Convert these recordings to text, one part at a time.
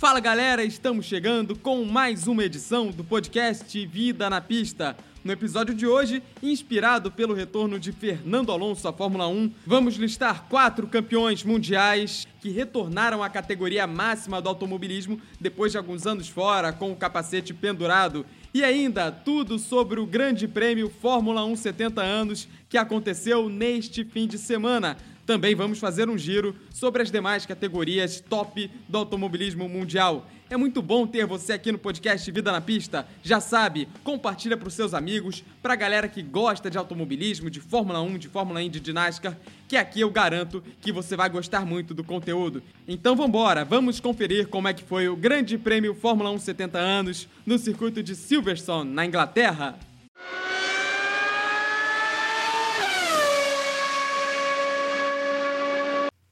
Fala galera, estamos chegando com mais uma edição do podcast Vida na Pista. No episódio de hoje, inspirado pelo retorno de Fernando Alonso à Fórmula 1, vamos listar quatro campeões mundiais que retornaram à categoria máxima do automobilismo depois de alguns anos fora com o capacete pendurado. E ainda tudo sobre o Grande Prêmio Fórmula 1 70 anos que aconteceu neste fim de semana. Também vamos fazer um giro sobre as demais categorias top do automobilismo mundial. É muito bom ter você aqui no podcast Vida na Pista. Já sabe, compartilha para os seus amigos, para a galera que gosta de automobilismo, de Fórmula 1, de Fórmula Indy, de NASCAR, que aqui eu garanto que você vai gostar muito do conteúdo. Então vambora, vamos conferir como é que foi o Grande Prêmio Fórmula 1 70 anos no circuito de Silverstone, na Inglaterra.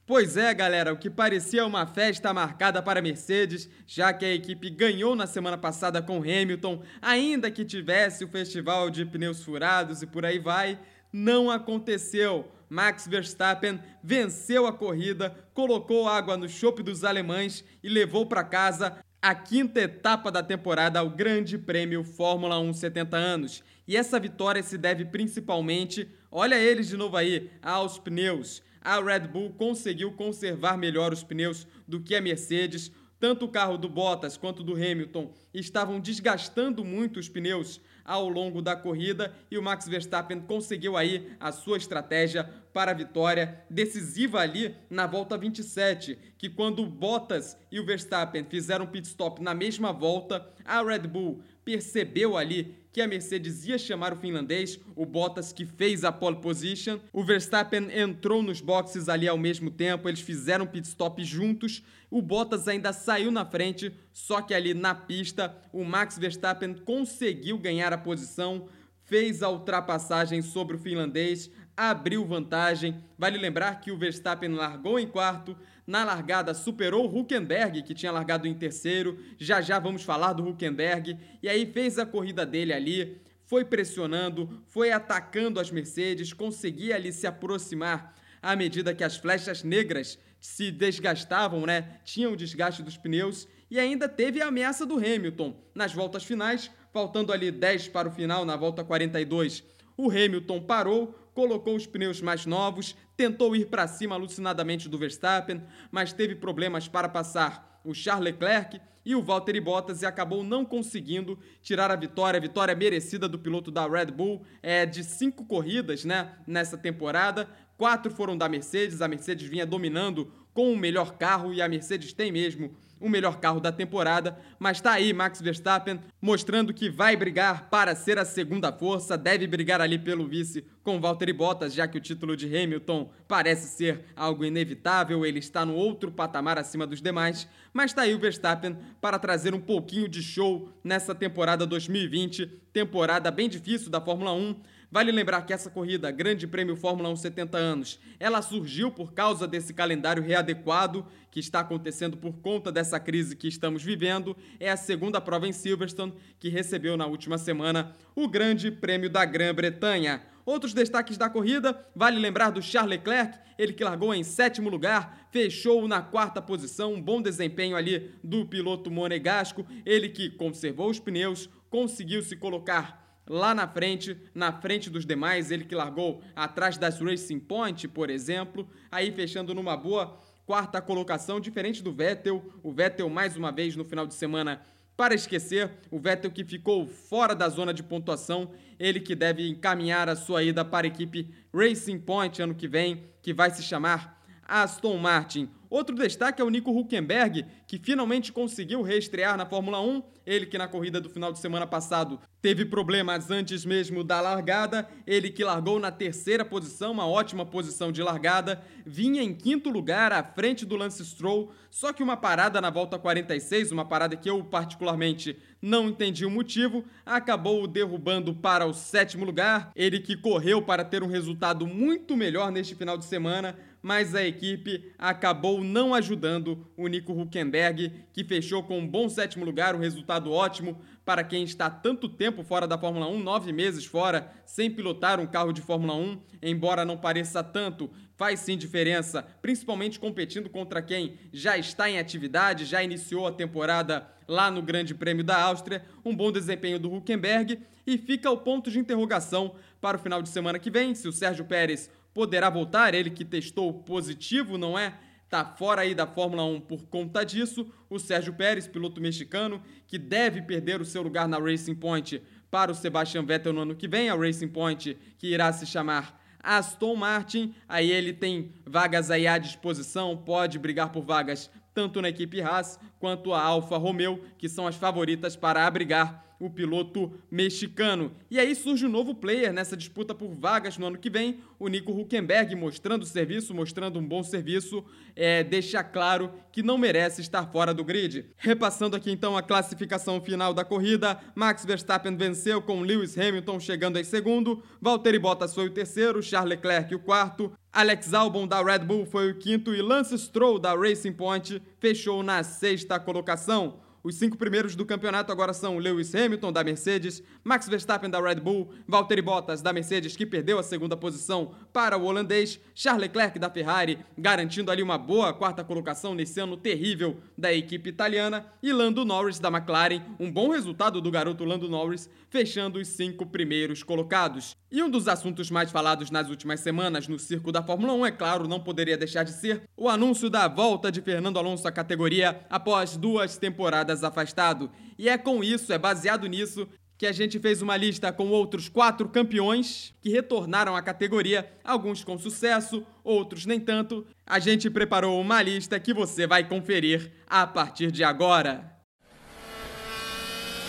Pois é, galera, o que parecia uma festa marcada para a Mercedes, já que a equipe ganhou na semana passada com Hamilton, ainda que tivesse o festival de pneus furados e por aí vai, não aconteceu. Max Verstappen venceu a corrida, colocou água no chope dos alemães e levou para casa a quinta etapa da temporada ao Grande Prêmio Fórmula 1 70 anos. E essa vitória se deve principalmente, olha eles de novo aí, aos pneus a Red Bull conseguiu conservar melhor os pneus do que a Mercedes. Tanto o carro do Bottas quanto do Hamilton estavam desgastando muito os pneus ao longo da corrida e o Max Verstappen conseguiu aí a sua estratégia para a vitória decisiva ali na volta 27, que quando o Bottas e o Verstappen fizeram pit stop na mesma volta, a Red Bull percebeu ali que a Mercedes ia chamar o finlandês, o Bottas que fez a pole position. O Verstappen entrou nos boxes ali ao mesmo tempo, eles fizeram pit stop juntos. O Bottas ainda saiu na frente, só que ali na pista o Max Verstappen conseguiu ganhar a posição, fez a ultrapassagem sobre o finlandês, abriu vantagem. Vale lembrar que o Verstappen largou em quarto, na largada superou o Huckenberg, que tinha largado em terceiro. Já já vamos falar do Huckenberg. E aí fez a corrida dele ali, foi pressionando, foi atacando as Mercedes, conseguia ali se aproximar à medida que as flechas negras se desgastavam, né? Tinham o desgaste dos pneus e ainda teve a ameaça do Hamilton nas voltas finais, faltando ali 10 para o final na volta 42. O Hamilton parou, colocou os pneus mais novos, tentou ir para cima alucinadamente do Verstappen, mas teve problemas para passar o Charles Leclerc e o Valtteri Bottas e acabou não conseguindo tirar a vitória, a vitória merecida do piloto da Red Bull, é de cinco corridas, né, nessa temporada, quatro foram da Mercedes, a Mercedes vinha dominando com o melhor carro e a Mercedes tem mesmo o melhor carro da temporada, mas tá aí Max Verstappen mostrando que vai brigar para ser a segunda força, deve brigar ali pelo vice com Valtteri Bottas, já que o título de Hamilton parece ser algo inevitável, ele está no outro patamar acima dos demais, mas tá aí o Verstappen para trazer um pouquinho de show nessa temporada 2020, temporada bem difícil da Fórmula 1, Vale lembrar que essa corrida, Grande Prêmio Fórmula 1 70 anos, ela surgiu por causa desse calendário readequado que está acontecendo por conta dessa crise que estamos vivendo. É a segunda prova em Silverstone que recebeu na última semana o Grande Prêmio da Grã-Bretanha. Outros destaques da corrida, vale lembrar do Charles Leclerc, ele que largou em sétimo lugar, fechou na quarta posição, um bom desempenho ali do piloto monegasco, ele que conservou os pneus, conseguiu se colocar lá na frente, na frente dos demais, ele que largou atrás das Racing Point, por exemplo, aí fechando numa boa quarta colocação, diferente do Vettel, o Vettel mais uma vez no final de semana para esquecer, o Vettel que ficou fora da zona de pontuação, ele que deve encaminhar a sua ida para a equipe Racing Point ano que vem, que vai se chamar Aston Martin. Outro destaque é o Nico Huckenberg, que finalmente conseguiu reestrear na Fórmula 1. Ele que na corrida do final de semana passado teve problemas antes mesmo da largada. Ele que largou na terceira posição, uma ótima posição de largada. Vinha em quinto lugar, à frente do Lance Stroll. Só que uma parada na volta 46, uma parada que eu particularmente não entendi o motivo, acabou o derrubando para o sétimo lugar. Ele que correu para ter um resultado muito melhor neste final de semana, mas a equipe acabou não ajudando o Nico Huckenberg, que fechou com um bom sétimo lugar, um resultado ótimo para quem está tanto tempo fora da Fórmula 1, nove meses fora, sem pilotar um carro de Fórmula 1, embora não pareça tanto, faz sim diferença, principalmente competindo contra quem já está em atividade, já iniciou a temporada lá no Grande Prêmio da Áustria, um bom desempenho do Huckenberg e fica o ponto de interrogação para o final de semana que vem, se o Sérgio Pérez poderá voltar, ele que testou positivo, não é? Tá fora aí da Fórmula 1 por conta disso. O Sérgio Pérez, piloto mexicano, que deve perder o seu lugar na Racing Point para o Sebastian Vettel no ano que vem, a Racing Point que irá se chamar Aston Martin. Aí ele tem vagas aí à disposição, pode brigar por vagas tanto na equipe Haas quanto a Alfa Romeo, que são as favoritas para abrigar o piloto mexicano. E aí surge um novo player nessa disputa por vagas no ano que vem, o Nico Huckenberg, mostrando serviço, mostrando um bom serviço, é, deixa claro que não merece estar fora do grid. Repassando aqui então a classificação final da corrida, Max Verstappen venceu com Lewis Hamilton chegando em segundo, Valtteri Bottas foi o terceiro, Charles Leclerc o quarto, Alex Albon da Red Bull foi o quinto e Lance Stroll da Racing Point fechou na sexta colocação. Os cinco primeiros do campeonato agora são Lewis Hamilton, da Mercedes, Max Verstappen, da Red Bull, Valtteri Bottas, da Mercedes, que perdeu a segunda posição para o holandês, Charles Leclerc, da Ferrari, garantindo ali uma boa quarta colocação nesse ano terrível da equipe italiana, e Lando Norris, da McLaren, um bom resultado do garoto Lando Norris, fechando os cinco primeiros colocados. E um dos assuntos mais falados nas últimas semanas no circo da Fórmula 1, é claro, não poderia deixar de ser o anúncio da volta de Fernando Alonso à categoria após duas temporadas afastado. E é com isso, é baseado nisso, que a gente fez uma lista com outros quatro campeões que retornaram à categoria, alguns com sucesso, outros nem tanto. A gente preparou uma lista que você vai conferir a partir de agora.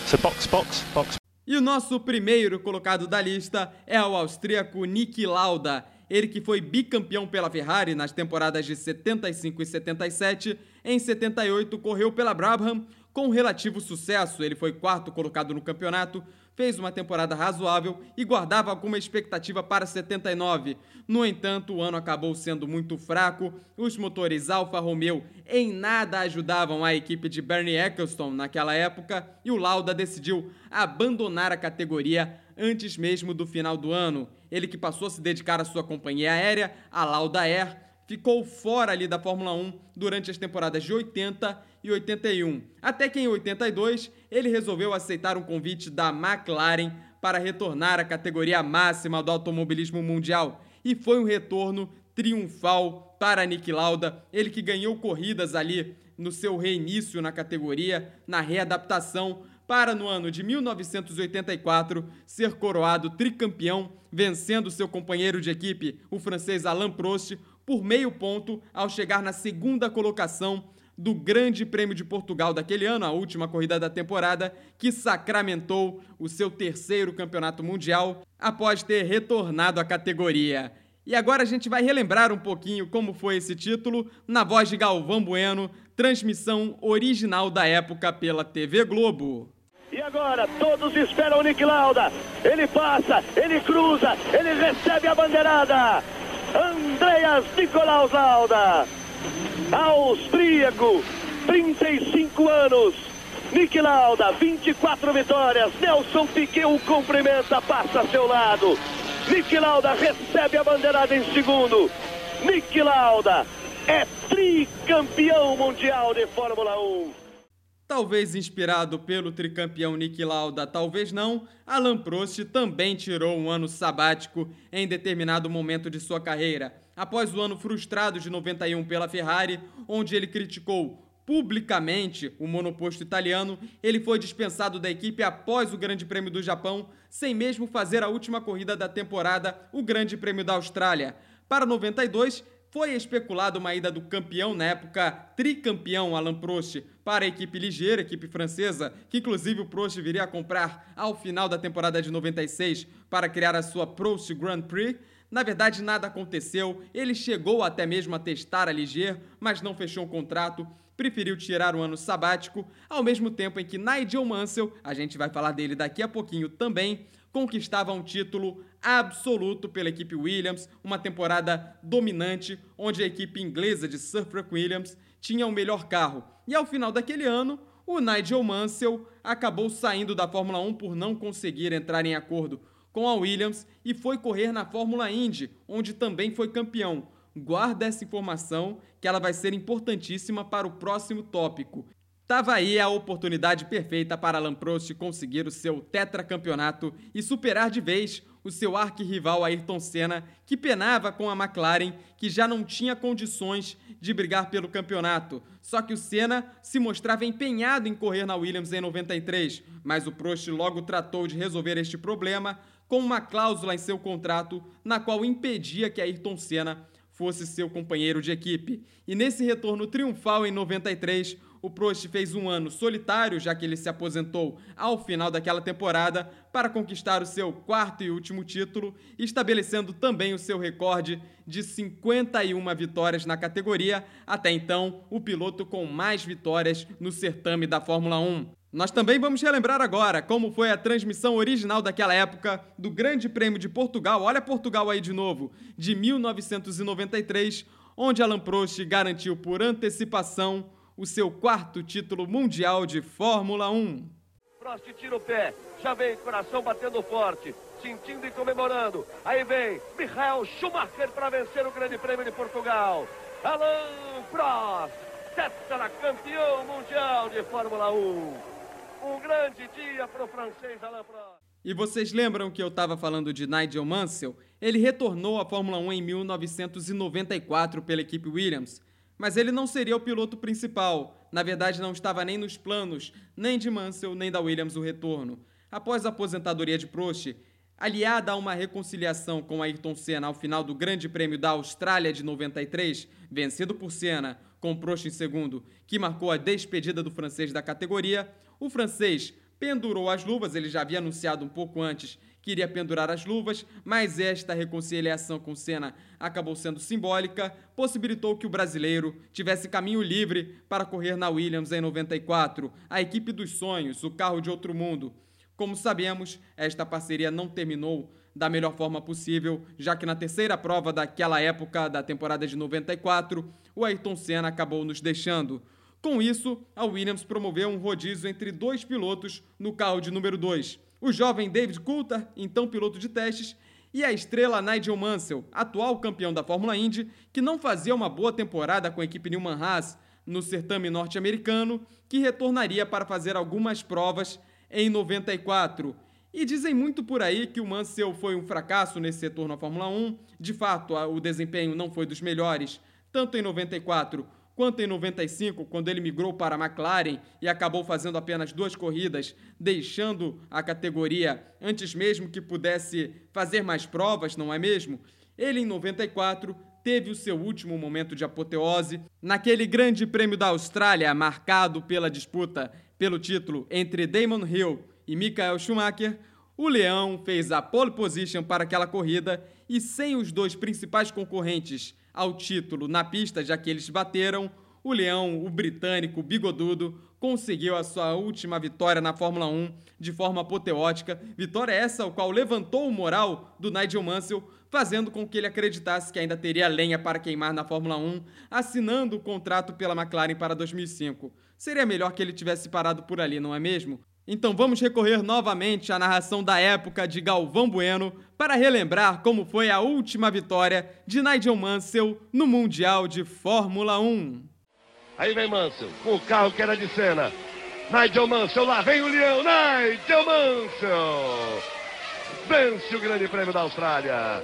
So box, box, box. E o nosso primeiro colocado da lista é o austríaco Niki Lauda. Ele que foi bicampeão pela Ferrari nas temporadas de 75 e 77. Em 78 correu pela Brabham com relativo sucesso. Ele foi quarto colocado no campeonato, fez uma temporada razoável e guardava alguma expectativa para 79. No entanto, o ano acabou sendo muito fraco. Os motores Alfa Romeo em nada ajudavam a equipe de Bernie Eccleston naquela época e o Lauda decidiu abandonar a categoria antes mesmo do final do ano. Ele que passou a se dedicar à sua companhia aérea, a Lauda Air, ficou fora ali da Fórmula 1 durante as temporadas de 80 e 81. Até que em 82 ele resolveu aceitar um convite da McLaren para retornar à categoria máxima do automobilismo mundial. E foi um retorno triunfal para Nick Lauda, ele que ganhou corridas ali no seu reinício na categoria, na readaptação, para no ano de 1984 ser coroado tricampeão, vencendo seu companheiro de equipe, o francês Alain Prost, por meio ponto ao chegar na segunda colocação do Grande Prêmio de Portugal daquele ano, a última corrida da temporada, que sacramentou o seu terceiro campeonato mundial após ter retornado à categoria. E agora a gente vai relembrar um pouquinho como foi esse título na voz de Galvão Bueno, transmissão original da época pela TV Globo. E agora todos esperam o Nick Lauda. Ele passa, ele cruza, ele recebe a bandeirada. Andreas Nicolaus Lauda austríaco, 35 anos. Nick Lauda, 24 vitórias. Nelson Piquet o cumprimenta, passa a seu lado. Nick Lauda recebe a bandeirada em segundo. Nick Lauda é tricampeão mundial de Fórmula 1. Talvez inspirado pelo tricampeão Nick Lauda, talvez não, Alan Prost também tirou um ano sabático em determinado momento de sua carreira após o ano frustrado de 91 pela Ferrari, onde ele criticou publicamente o monoposto italiano, ele foi dispensado da equipe após o Grande Prêmio do Japão, sem mesmo fazer a última corrida da temporada, o Grande Prêmio da Austrália. Para 92, foi especulado uma ida do campeão na época, tricampeão Alain Prost, para a equipe ligeira, equipe francesa, que inclusive o Prost viria a comprar ao final da temporada de 96 para criar a sua Prost Grand Prix. Na verdade, nada aconteceu. Ele chegou até mesmo a testar a Ligier, mas não fechou um contrato. Preferiu tirar um ano sabático, ao mesmo tempo em que Nigel Mansell, a gente vai falar dele daqui a pouquinho também, conquistava um título absoluto pela equipe Williams, uma temporada dominante, onde a equipe inglesa de Sir Frank Williams tinha o melhor carro. E ao final daquele ano, o Nigel Mansell acabou saindo da Fórmula 1 por não conseguir entrar em acordo com a Williams e foi correr na Fórmula Indy, onde também foi campeão. Guarda essa informação que ela vai ser importantíssima para o próximo tópico. Tava aí a oportunidade perfeita para Alan Prost conseguir o seu tetracampeonato e superar de vez o seu arquirrival Ayrton Senna, que penava com a McLaren, que já não tinha condições de brigar pelo campeonato. Só que o Senna se mostrava empenhado em correr na Williams em 93, mas o Prost logo tratou de resolver este problema com uma cláusula em seu contrato na qual impedia que Ayrton Senna fosse seu companheiro de equipe. E nesse retorno triunfal em 93, o Prost fez um ano solitário, já que ele se aposentou ao final daquela temporada, para conquistar o seu quarto e último título, estabelecendo também o seu recorde de 51 vitórias na categoria, até então o piloto com mais vitórias no certame da Fórmula 1. Nós também vamos relembrar agora como foi a transmissão original daquela época do Grande Prêmio de Portugal, olha Portugal aí de novo, de 1993, onde Alan Prost garantiu por antecipação o seu quarto título mundial de Fórmula 1. Prost tira o pé, já vem coração batendo forte, sentindo e comemorando. Aí vem Michael Schumacher para vencer o Grande Prêmio de Portugal. Alan Prost, campeão mundial de Fórmula 1. Um grande dia para o francês Alain Prost. E vocês lembram que eu estava falando de Nigel Mansell? Ele retornou à Fórmula 1 em 1994 pela equipe Williams, mas ele não seria o piloto principal. Na verdade, não estava nem nos planos, nem de Mansell, nem da Williams o retorno. Após a aposentadoria de Prost, aliada a uma reconciliação com Ayrton Senna ao final do Grande Prêmio da Austrália de 93, vencido por Senna, com Prost em segundo, que marcou a despedida do francês da categoria, o francês pendurou as luvas, ele já havia anunciado um pouco antes que iria pendurar as luvas, mas esta reconciliação com Senna acabou sendo simbólica, possibilitou que o brasileiro tivesse caminho livre para correr na Williams em 94, a equipe dos sonhos, o carro de outro mundo. Como sabemos, esta parceria não terminou da melhor forma possível, já que na terceira prova daquela época, da temporada de 94, o Ayrton Senna acabou nos deixando. Com isso, a Williams promoveu um rodízio entre dois pilotos no carro de número 2. O jovem David Coulthard, então piloto de testes, e a estrela Nigel Mansell, atual campeão da Fórmula Indy, que não fazia uma boa temporada com a equipe Newman Haas no certame norte-americano, que retornaria para fazer algumas provas em 94. E dizem muito por aí que o Mansell foi um fracasso nesse retorno à Fórmula 1. De fato, o desempenho não foi dos melhores, tanto em 94 quanto em 95, quando ele migrou para a McLaren e acabou fazendo apenas duas corridas, deixando a categoria antes mesmo que pudesse fazer mais provas, não é mesmo? Ele, em 94, teve o seu último momento de apoteose naquele Grande Prêmio da Austrália, marcado pela disputa pelo título entre Damon Hill e Michael Schumacher. O Leão fez a pole position para aquela corrida e, sem os dois principais concorrentes ao título na pista, já que eles bateram, o Leão, o britânico bigodudo, conseguiu a sua última vitória na Fórmula 1 de forma apoteótica. Vitória essa o qual levantou o moral do Nigel Mansell, fazendo com que ele acreditasse que ainda teria lenha para queimar na Fórmula 1, assinando o contrato pela McLaren para 2005. Seria melhor que ele tivesse parado por ali, não é mesmo? Então vamos recorrer novamente à narração da época de Galvão Bueno para relembrar como foi a última vitória de Nigel Mansell no Mundial de Fórmula 1. Aí vem Mansell, com o carro que era de cena. Nigel Mansell, lá vem o leão, Nigel Mansell! Vence o Grande Prêmio da Austrália.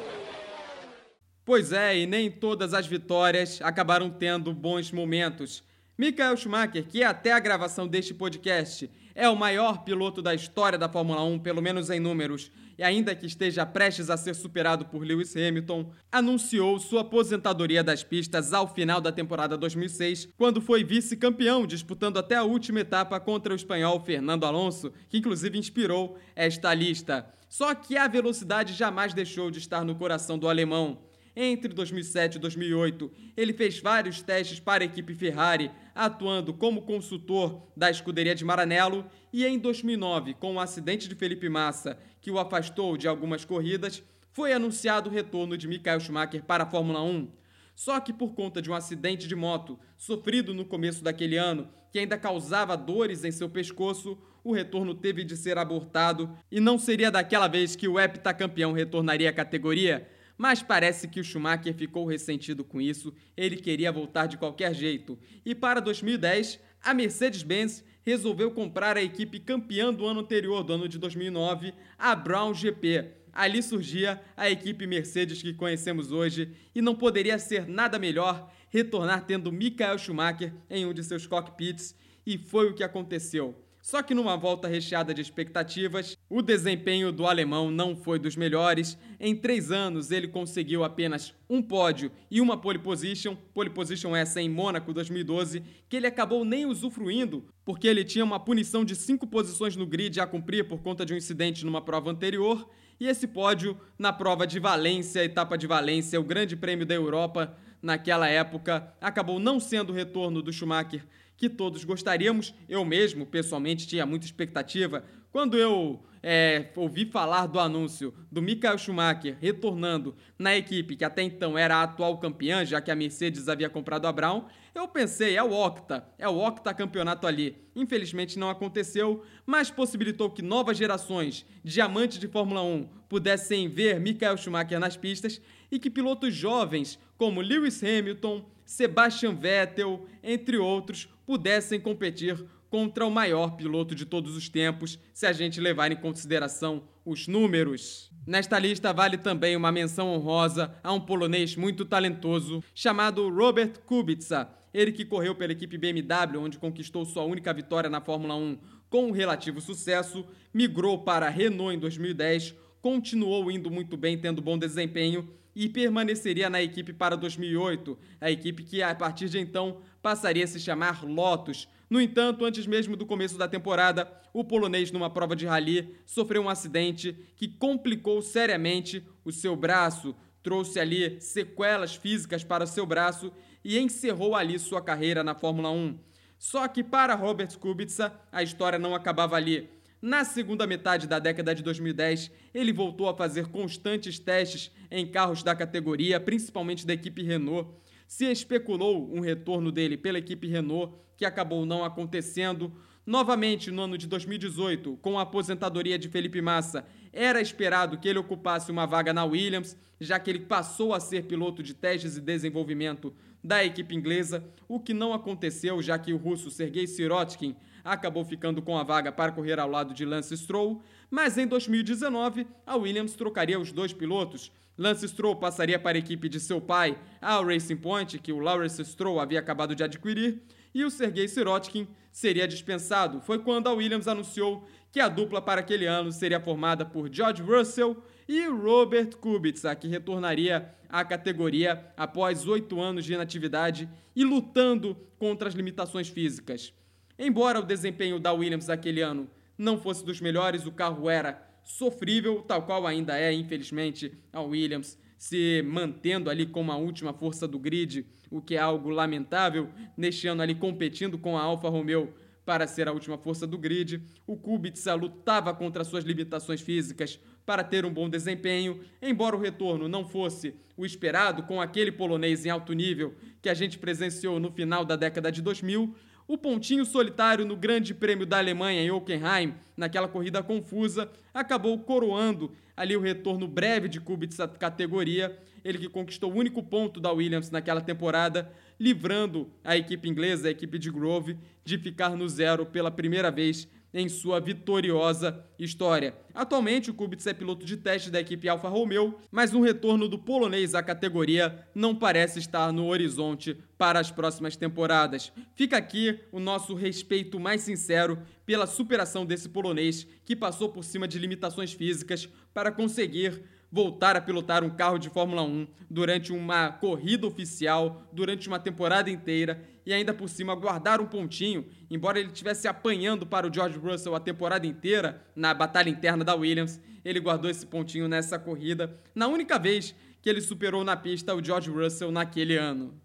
Pois é, e nem todas as vitórias acabaram tendo bons momentos. Michael Schumacher, que até a gravação deste podcast é o maior piloto da história da Fórmula 1, pelo menos em números, e ainda que esteja prestes a ser superado por Lewis Hamilton, anunciou sua aposentadoria das pistas ao final da temporada 2006, quando foi vice-campeão, disputando até a última etapa contra o espanhol Fernando Alonso, que inclusive inspirou esta lista. Só que a velocidade jamais deixou de estar no coração do alemão. Entre 2007 e 2008, ele fez vários testes para a equipe Ferrari, atuando como consultor da escuderia de Maranello, e em 2009, com o acidente de Felipe Massa, que o afastou de algumas corridas, foi anunciado o retorno de Michael Schumacher para a Fórmula 1. Só que por conta de um acidente de moto sofrido no começo daquele ano, que ainda causava dores em seu pescoço, o retorno teve de ser abortado e não seria daquela vez que o heptacampeão retornaria à categoria, mas parece que o Schumacher ficou ressentido com isso, ele queria voltar de qualquer jeito. E para 2010, a Mercedes-Benz resolveu comprar a equipe campeã do ano anterior, do ano de 2009, a Brown GP. Ali surgia a equipe Mercedes que conhecemos hoje e não poderia ser nada melhor retornar tendo Michael Schumacher em um de seus cockpits e foi o que aconteceu. Só que numa volta recheada de expectativas, o desempenho do alemão não foi dos melhores. Em três anos, ele conseguiu apenas um pódio e uma pole position, pole position essa em Mônaco 2012, que ele acabou nem usufruindo, porque ele tinha uma punição de cinco posições no grid a cumprir por conta de um incidente numa prova anterior. E esse pódio na prova de Valência, etapa de Valência, o Grande Prêmio da Europa, naquela época, acabou não sendo o retorno do Schumacher que todos gostaríamos. Eu mesmo, pessoalmente, tinha muita expectativa. Quando eu é, ouvi falar do anúncio do Michael Schumacher retornando na equipe que até então era a atual campeã, já que a Mercedes havia comprado a Brown, eu pensei, é o Octa, é o Octa campeonato ali. Infelizmente não aconteceu, mas possibilitou que novas gerações de amantes de Fórmula 1 pudessem ver Michael Schumacher nas pistas e que pilotos jovens como Lewis Hamilton, Sebastian Vettel, entre outros, pudessem competir contra o maior piloto de todos os tempos, se a gente levar em consideração os números. Nesta lista vale também uma menção honrosa a um polonês muito talentoso chamado Robert Kubica, ele que correu pela equipe BMW, onde conquistou sua única vitória na Fórmula 1 com um relativo sucesso, migrou para a Renault em 2010, continuou indo muito bem, tendo bom desempenho e permaneceria na equipe para 2008, a equipe que a partir de então passaria a se chamar Lotus. No entanto, antes mesmo do começo da temporada, o polonês, numa prova de rally, sofreu um acidente que complicou seriamente o seu braço, trouxe ali sequelas físicas para o seu braço e encerrou ali sua carreira na Fórmula 1. Só que para Robert Kubica, a história não acabava ali. Na segunda metade da década de 2010, ele voltou a fazer constantes testes em carros da categoria, principalmente da equipe Renault. Se especulou um retorno dele pela equipe Renault, que acabou não acontecendo. Novamente, no ano de 2018, com a aposentadoria de Felipe Massa, era esperado que ele ocupasse uma vaga na Williams, já que ele passou a ser piloto de testes e desenvolvimento da equipe inglesa, o que não aconteceu, já que o russo Sergei Sirotkin acabou ficando com a vaga para correr ao lado de Lance Stroll, mas em 2019 a Williams trocaria os dois pilotos. Lance Stroll passaria para a equipe de seu pai, a Racing Point, que o Lawrence Stroll havia acabado de adquirir, e o Sergei Sirotkin seria dispensado. Foi quando a Williams anunciou que a dupla para aquele ano seria formada por George Russell e Robert Kubica, que retornaria à categoria após oito anos de inatividade e lutando contra as limitações físicas. Embora o desempenho da Williams aquele ano não fosse dos melhores, o carro era sofrível, tal qual ainda é, infelizmente, a Williams se mantendo ali como a última força do grid, o que é algo lamentável, neste ano ali competindo com a Alfa Romeo para ser a última força do grid. O Kubica lutava contra suas limitações físicas para ter um bom desempenho, embora o retorno não fosse o esperado com aquele polonês em alto nível que a gente presenciou no final da década de 2000, o pontinho solitário no Grande Prêmio da Alemanha em Hockenheim, naquela corrida confusa, acabou coroando ali o retorno breve de Kubica categoria, ele que conquistou o único ponto da Williams naquela temporada, livrando a equipe inglesa, a equipe de Grove, de ficar no zero pela primeira vez em sua vitoriosa história. Atualmente, o Kubica é piloto de teste da equipe Alfa Romeo, mas um retorno do polonês à categoria não parece estar no horizonte para as próximas temporadas. Fica aqui o nosso respeito mais sincero pela superação desse polonês que passou por cima de limitações físicas para conseguir voltar a pilotar um carro de Fórmula 1 durante uma corrida oficial, durante uma temporada inteira e ainda por cima guardar um pontinho, embora ele estivesse apanhando para o George Russell a temporada inteira na batalha interna da Williams, ele guardou esse pontinho nessa corrida, na única vez que ele superou na pista o George Russell naquele ano.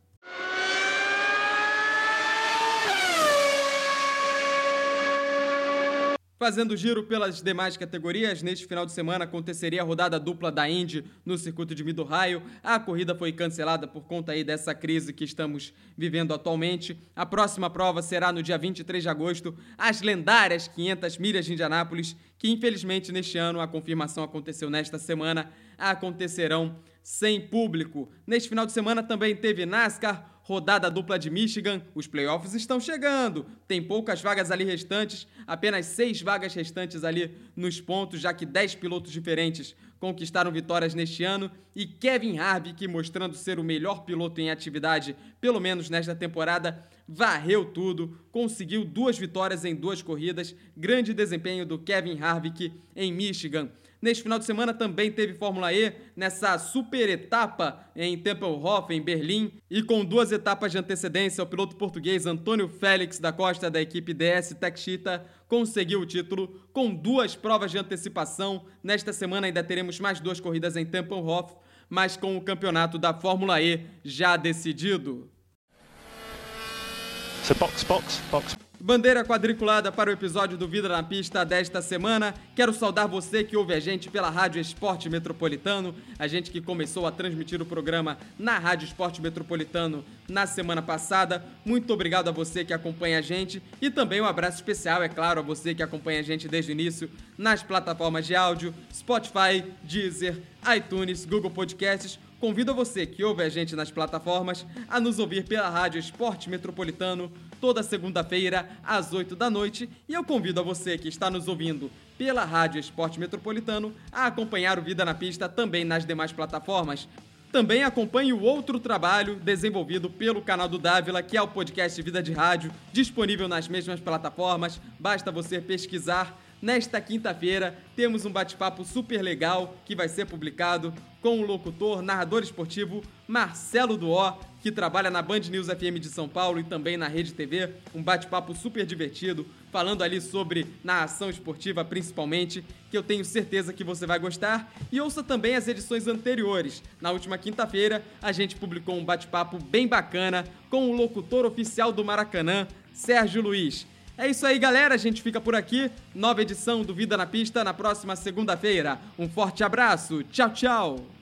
Fazendo giro pelas demais categorias, neste final de semana aconteceria a rodada dupla da Indy no circuito de Mid-Ohio. A corrida foi cancelada por conta aí dessa crise que estamos vivendo atualmente. A próxima prova será no dia 23 de agosto, as lendárias 500 milhas de Indianápolis, que infelizmente neste ano a confirmação aconteceu nesta semana, acontecerão sem público. Neste final de semana também teve NASCAR, rodada dupla de Michigan, os playoffs estão chegando. Tem poucas vagas ali restantes, apenas seis vagas restantes ali nos pontos, já que dez pilotos diferentes conquistaram vitórias neste ano. E Kevin Harvick, mostrando ser o melhor piloto em atividade, pelo menos nesta temporada, varreu tudo, conseguiu duas vitórias em duas corridas. Grande desempenho do Kevin Harvick em Michigan. Neste final de semana também teve Fórmula E nessa super etapa em Tempelhof, em Berlim, e com duas etapas de antecedência, o piloto português Antônio Félix da Costa da equipe DS Techita conseguiu o título com duas provas de antecipação. Nesta semana ainda teremos mais duas corridas em Tempelhof, mas com o campeonato da Fórmula E já decidido. So box, box, box. Bandeira quadriculada para o episódio do Vida na Pista desta semana. Quero saudar você que ouve a gente pela Rádio Esporte Metropolitano, a gente que começou a transmitir o programa na Rádio Esporte Metropolitano na semana passada. Muito obrigado a você que acompanha a gente e também um abraço especial, é claro, a você que acompanha a gente desde o início nas plataformas de áudio, Spotify, Deezer, iTunes, Google Podcasts Convido você que ouve a gente nas plataformas a nos ouvir pela Rádio Esporte Metropolitano toda segunda-feira às 8 da noite e eu convido a você que está nos ouvindo pela Rádio Esporte Metropolitano a acompanhar o Vida na Pista também nas demais plataformas. Também acompanhe o outro trabalho desenvolvido pelo canal do Dávila, que é o podcast Vida de Rádio, disponível nas mesmas plataformas. Basta você pesquisar Nesta quinta-feira, temos um bate-papo super legal que vai ser publicado com o locutor, narrador esportivo Marcelo Duó, que trabalha na Band News FM de São Paulo e também na Rede TV. Um bate-papo super divertido, falando ali sobre narração esportiva principalmente, que eu tenho certeza que você vai gostar. E ouça também as edições anteriores. Na última quinta-feira, a gente publicou um bate-papo bem bacana com o locutor oficial do Maracanã, Sérgio Luiz. É isso aí, galera. A gente fica por aqui. Nova edição do Vida na Pista na próxima segunda-feira. Um forte abraço. Tchau, tchau.